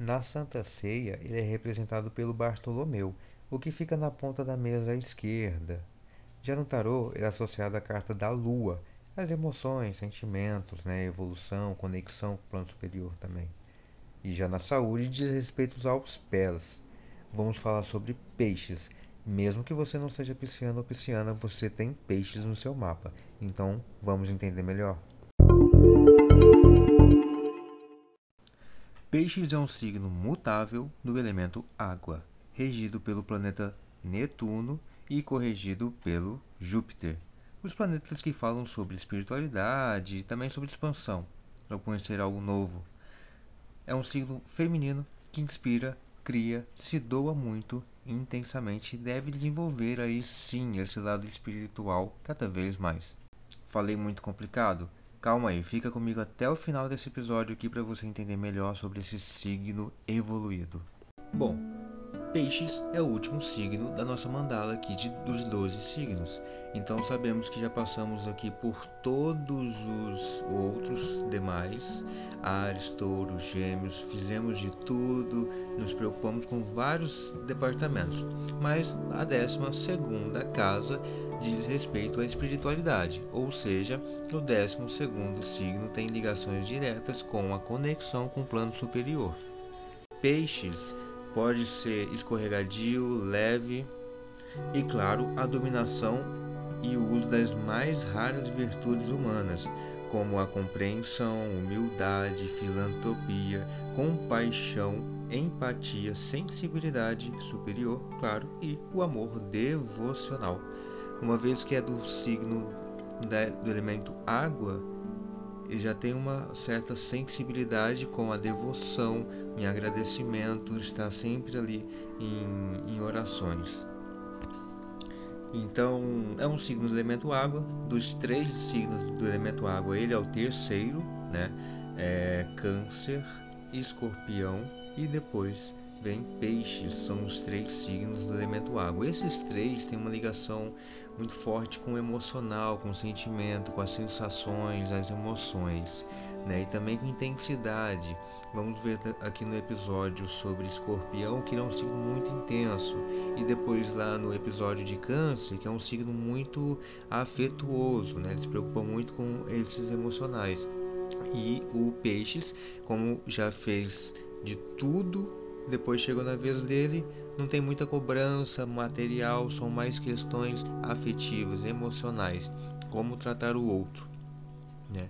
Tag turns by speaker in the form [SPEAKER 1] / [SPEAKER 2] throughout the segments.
[SPEAKER 1] Na Santa Ceia, ele é representado pelo Bartolomeu, o que fica na ponta da mesa à esquerda. Já no tarô, ele é associado à carta da Lua, as emoções, sentimentos, né, evolução, conexão com o plano superior também. E já na saúde diz respeito aos pés. Vamos falar sobre peixes. Mesmo que você não seja pisciano ou pisciana, você tem peixes no seu mapa. Então, vamos entender melhor. Peixes é um signo mutável do elemento água, regido pelo planeta Netuno e corrigido pelo Júpiter. Os planetas que falam sobre espiritualidade e também sobre expansão, para conhecer algo novo. É um signo feminino que inspira, cria, se doa muito intensamente e deve desenvolver aí sim esse lado espiritual cada vez mais. Falei muito complicado? Calma aí, fica comigo até o final desse episódio aqui para você entender melhor sobre esse signo evoluído. Bom, Peixes é o último signo da nossa mandala aqui de, dos 12 signos. Então sabemos que já passamos aqui por todos os outros demais, Ares, Touro, Gêmeos, fizemos de tudo, nos preocupamos com vários departamentos. Mas a 12 segunda casa diz respeito à espiritualidade, ou seja, o 12 segundo signo tem ligações diretas com a conexão com o plano superior. Peixes pode ser escorregadio, leve e, claro, a dominação e o uso das mais raras virtudes humanas, como a compreensão, humildade, filantropia, compaixão, empatia, sensibilidade superior, claro, e o amor devocional. Uma vez que é do signo do elemento água, e já tem uma certa sensibilidade com a devoção, em agradecimento, está sempre ali em, em orações. Então, é um signo do elemento água. Dos três signos do elemento água, ele é o terceiro, né? É câncer, escorpião e depois vem peixes, são os três signos do elemento água. Esses três têm uma ligação muito forte com o emocional, com o sentimento, com as sensações, as emoções, né? E também com intensidade. Vamos ver aqui no episódio sobre escorpião, que é um signo muito intenso, e depois lá no episódio de câncer, que é um signo muito afetuoso, né? Ele se preocupa muito com esses emocionais. E o peixes, como já fez de tudo depois chegou na vez dele, não tem muita cobrança material, são mais questões afetivas, emocionais, como tratar o outro, né?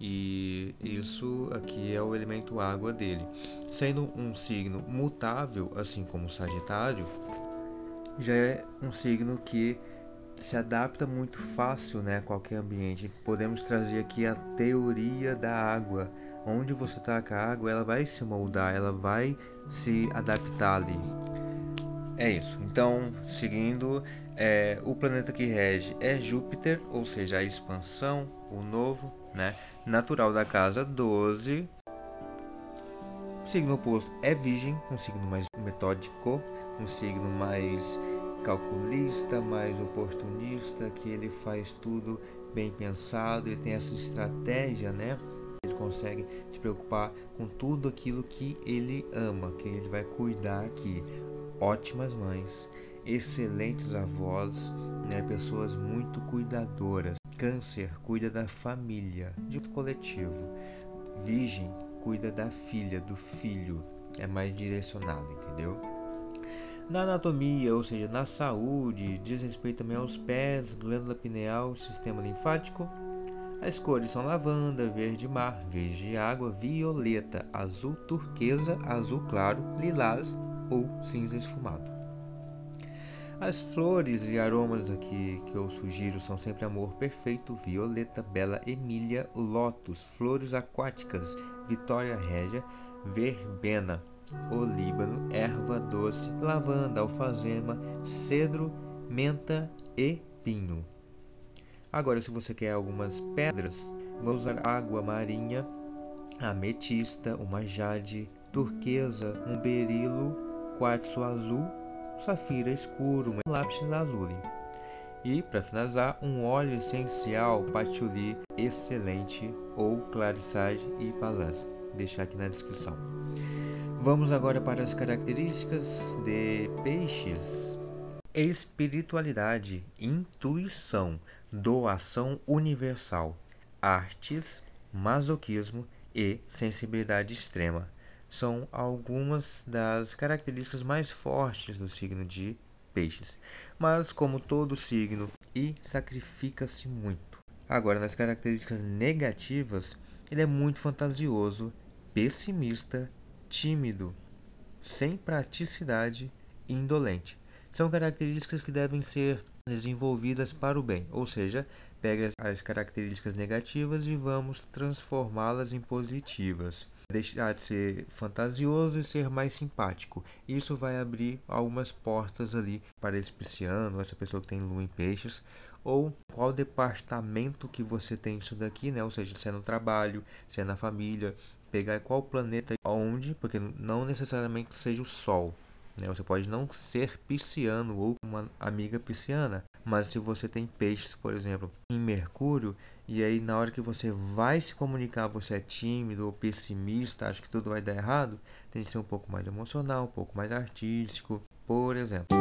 [SPEAKER 1] E isso aqui é o elemento água dele. Sendo um signo mutável, assim como o Sagitário, já é um signo que se adapta muito fácil né, a qualquer ambiente. Podemos trazer aqui a teoria da água. Onde você taca a água, ela vai se moldar, ela vai se adaptar ali. É isso. Então, seguindo, é, o planeta que rege é Júpiter, ou seja, a expansão, o novo, né? Natural da casa 12. O signo oposto é Virgem, um signo mais metódico, um signo mais calculista, mais oportunista, que ele faz tudo bem pensado, ele tem essa estratégia, né? Ele consegue se preocupar com tudo aquilo que ele ama, que ele vai cuidar aqui. Ótimas mães, excelentes avós, né? pessoas muito cuidadoras. Câncer cuida da família, de coletivo. Virgem cuida da filha, do filho, é mais direcionado, entendeu? Na anatomia, ou seja, na saúde, diz respeito também aos pés, glândula pineal, sistema linfático. As cores são lavanda, verde mar, verde água, violeta, azul turquesa, azul claro, lilás ou cinza esfumado. As flores e aromas aqui que eu sugiro são sempre amor perfeito, violeta, bela emília, lótus, flores aquáticas, vitória régia, verbena, olíbano, erva doce, lavanda, alfazema, cedro, menta e pinho. Agora, se você quer algumas pedras, vamos usar água marinha, ametista, uma jade, turquesa, um berilo, quartzo azul, safira escuro, lápis lazuli. E, para finalizar, um óleo essencial patchouli excelente ou clarissage e balance. Deixar aqui na descrição. Vamos agora para as características de peixes. Espiritualidade, intuição, doação universal, artes, masoquismo e sensibilidade extrema são algumas das características mais fortes do signo de Peixes. Mas, como todo signo, e sacrifica-se muito. Agora, nas características negativas, ele é muito fantasioso, pessimista, tímido, sem praticidade e indolente. São características que devem ser desenvolvidas para o bem, ou seja, pega as características negativas e vamos transformá-las em positivas. Deixar de ser fantasioso e ser mais simpático. Isso vai abrir algumas portas ali para esse pisciano, essa pessoa que tem lua em peixes, ou qual departamento que você tem isso daqui, né? Ou seja, se é no trabalho, se é na família, pegar qual planeta onde, porque não necessariamente seja o Sol. Né? Você pode não ser pisciano ou uma amiga pisciana, mas se você tem peixes, por exemplo, em Mercúrio, e aí na hora que você vai se comunicar, você é tímido ou pessimista, acha que tudo vai dar errado, tem que ser um pouco mais emocional, um pouco mais artístico, por exemplo.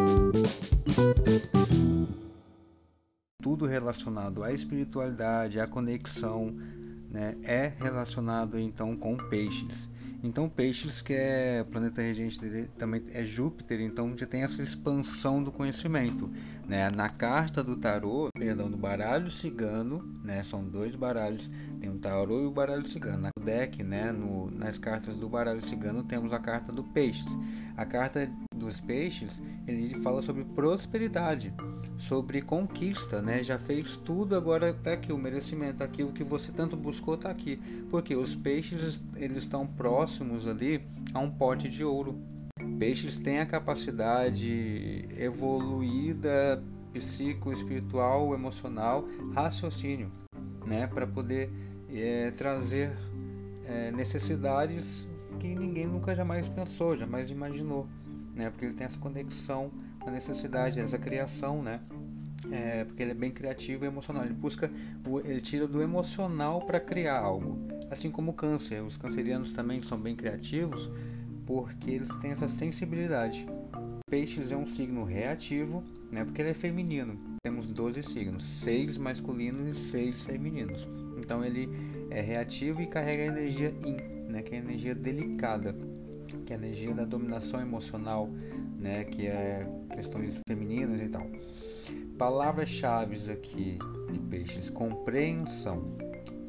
[SPEAKER 1] Tudo relacionado à espiritualidade, à conexão, né, é relacionado então com peixes. Então Peixes, que é planeta regente dele, também é Júpiter, então já tem essa expansão do conhecimento, né? Na carta do tarô, perdão, do baralho cigano, né? São dois baralhos, tem o tarô e o baralho cigano. No deck, né, no, nas cartas do baralho cigano temos a carta do Peixes. A carta dos Peixes, ele fala sobre prosperidade, sobre conquista, né? Já fez tudo, agora está aqui o merecimento, aqui o que você tanto buscou está aqui, porque os peixes eles estão próximos ali a um pote de ouro. Peixes têm a capacidade evoluída psico, espiritual, emocional, raciocínio, né, para poder é, trazer é, necessidades que ninguém nunca jamais pensou, jamais imaginou, né? Porque ele tem essa conexão a necessidade, essa criação, né? É, porque ele é bem criativo e emocional. Ele busca, ele tira do emocional para criar algo. Assim como o câncer, os cancerianos também são bem criativos porque eles têm essa sensibilidade. Peixes é um signo reativo, né? Porque ele é feminino. Temos 12 signos, 6 masculinos e 6 femininos. Então ele é reativo e carrega a energia yin né, que é a energia delicada, que é a energia da dominação emocional, né, que é questões femininas e tal. Palavras-chave aqui de peixes: compreensão,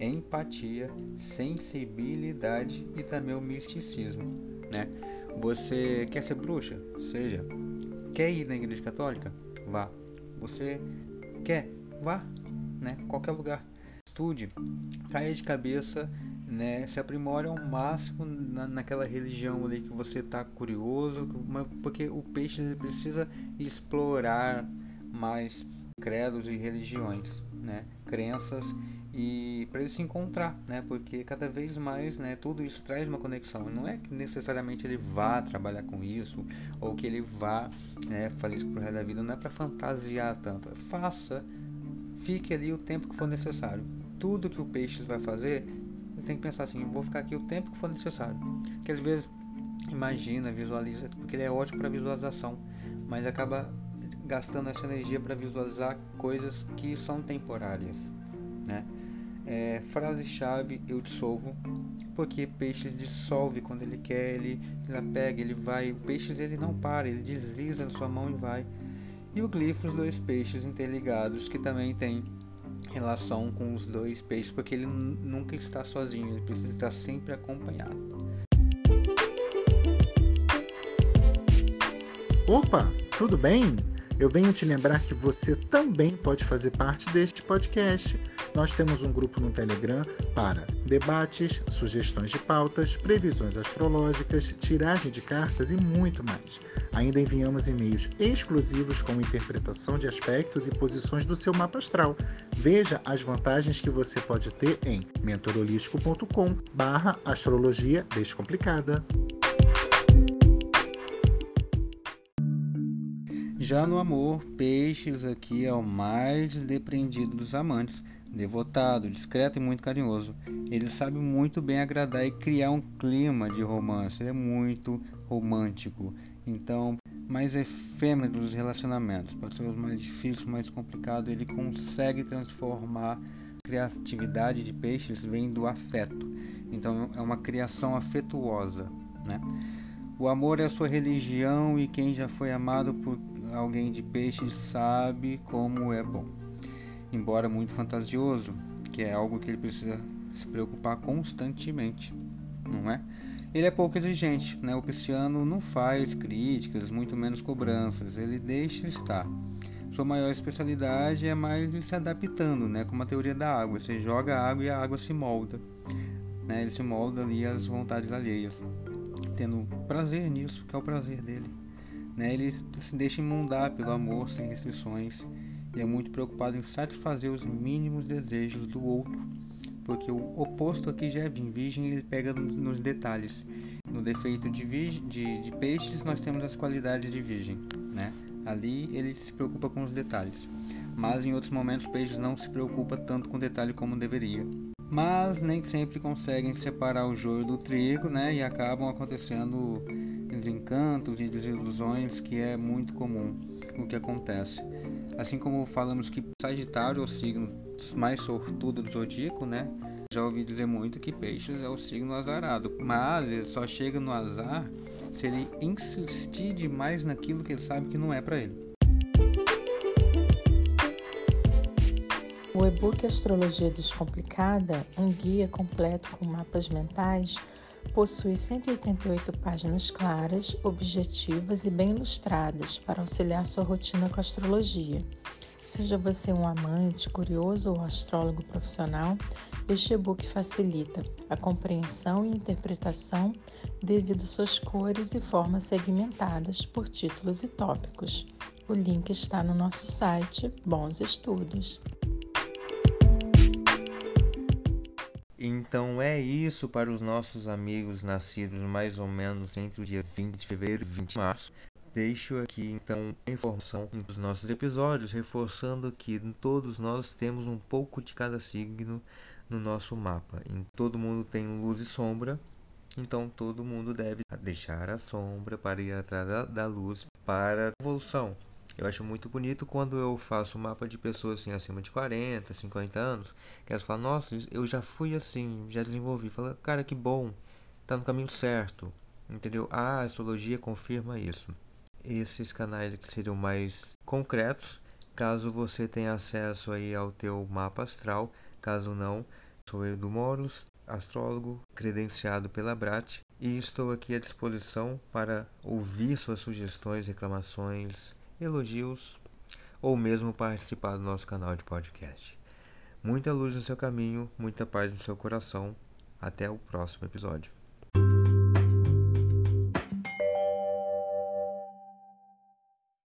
[SPEAKER 1] empatia, sensibilidade e também o misticismo, né? Você quer ser bruxa? Seja. Quer ir na igreja católica? Vá. Você quer? Vá, né? Qualquer lugar. Estude, caia de cabeça né, se aprimore ao máximo na, naquela religião ali que você está curioso, porque o peixe precisa explorar mais credos e religiões, né, crenças e para ele se encontrar, né, porque cada vez mais, né, tudo isso traz uma conexão. Não é que necessariamente ele vá trabalhar com isso ou que ele vá né, fazer isso pro resto da vida, não é para fantasiar tanto. Faça, fique ali o tempo que for necessário. Tudo que o peixe vai fazer você tem que pensar assim, vou ficar aqui o tempo que for necessário. Que às vezes imagina, visualiza, porque ele é ótimo para visualização, mas acaba gastando essa energia para visualizar coisas que são temporárias, né? É, Frase-chave: Eu dissolvo, porque peixes dissolve quando ele quer, ele, ele pega, ele vai. O peixe ele não para, ele desliza na sua mão e vai. E o glifo, os dois peixes interligados, que também tem relação com os dois peixes, porque ele nunca está sozinho, ele precisa estar sempre acompanhado.
[SPEAKER 2] Opa, tudo bem? Eu venho te lembrar que você também pode fazer parte deste podcast. Nós temos um grupo no Telegram para debates, sugestões de pautas, previsões astrológicas, tiragem de cartas e muito mais. Ainda enviamos e-mails exclusivos com interpretação de aspectos e posições do seu mapa astral. Veja as vantagens que você pode ter em mentorolístico.com/astrologia descomplicada.
[SPEAKER 1] Já no amor, peixes aqui é o mais depreendido dos amantes. Devotado, discreto e muito carinhoso. Ele sabe muito bem agradar e criar um clima de romance. Ele é muito romântico. Então, mais efêmero dos relacionamentos, pode ser os mais difíceis, mais complicado, ele consegue transformar a criatividade de peixes vem do afeto. Então, é uma criação afetuosa, né? O amor é a sua religião e quem já foi amado por alguém de peixes sabe como é bom embora muito fantasioso, que é algo que ele precisa se preocupar constantemente, não é? Ele é pouco exigente, né? O pisciano não faz críticas, muito menos cobranças, ele deixa estar. Sua maior especialidade é mais se adaptando, né? Como a teoria da água, você joga água e a água se molda, né? Ele se molda ali às vontades alheias, tendo prazer nisso, que é o prazer dele, né? Ele se deixa imundar pelo amor sem restrições e é muito preocupado em satisfazer os mínimos desejos do outro, porque o oposto aqui já é virgem, virgem ele pega nos detalhes. No defeito de, de, de peixes nós temos as qualidades de virgem, né? Ali ele se preocupa com os detalhes, mas em outros momentos peixes não se preocupa tanto com detalhe como deveria. Mas nem sempre conseguem separar o joio do trigo, né? E acabam acontecendo desencantos e desilusões que é muito comum o que acontece. Assim como falamos que Sagitário é o signo mais sortudo do zodíaco, né? Já ouvi dizer muito que Peixes é o signo azarado, mas ele só chega no azar se ele insistir demais naquilo que ele sabe que não é para ele.
[SPEAKER 3] O e-book Astrologia Descomplicada, um guia completo com mapas mentais, Possui 188 páginas claras, objetivas e bem ilustradas para auxiliar sua rotina com a astrologia. Seja você um amante, curioso ou astrólogo profissional, este e-book facilita a compreensão e interpretação devido suas cores e formas segmentadas por títulos e tópicos. O link está no nosso site. Bons estudos!
[SPEAKER 1] Então é isso para os nossos amigos nascidos mais ou menos entre o dia 20 de fevereiro e 20 de março. Deixo aqui então a informação dos nossos episódios, reforçando que todos nós temos um pouco de cada signo no nosso mapa. Em todo mundo tem luz e sombra, então todo mundo deve deixar a sombra para ir atrás da luz para a evolução. Eu acho muito bonito quando eu faço um mapa de pessoas assim acima de 40, 50 anos, que elas falam, nossa, eu já fui assim, já desenvolvi. Fala, cara, que bom, tá no caminho certo. Entendeu? A astrologia confirma isso. Esses canais que seriam mais concretos, caso você tenha acesso aí ao teu mapa astral, caso não, sou eu do astrólogo, credenciado pela Brat, e estou aqui à disposição para ouvir suas sugestões, reclamações, elogios ou mesmo participar do nosso canal de podcast. Muita luz no seu caminho, muita paz no seu coração. Até o próximo episódio.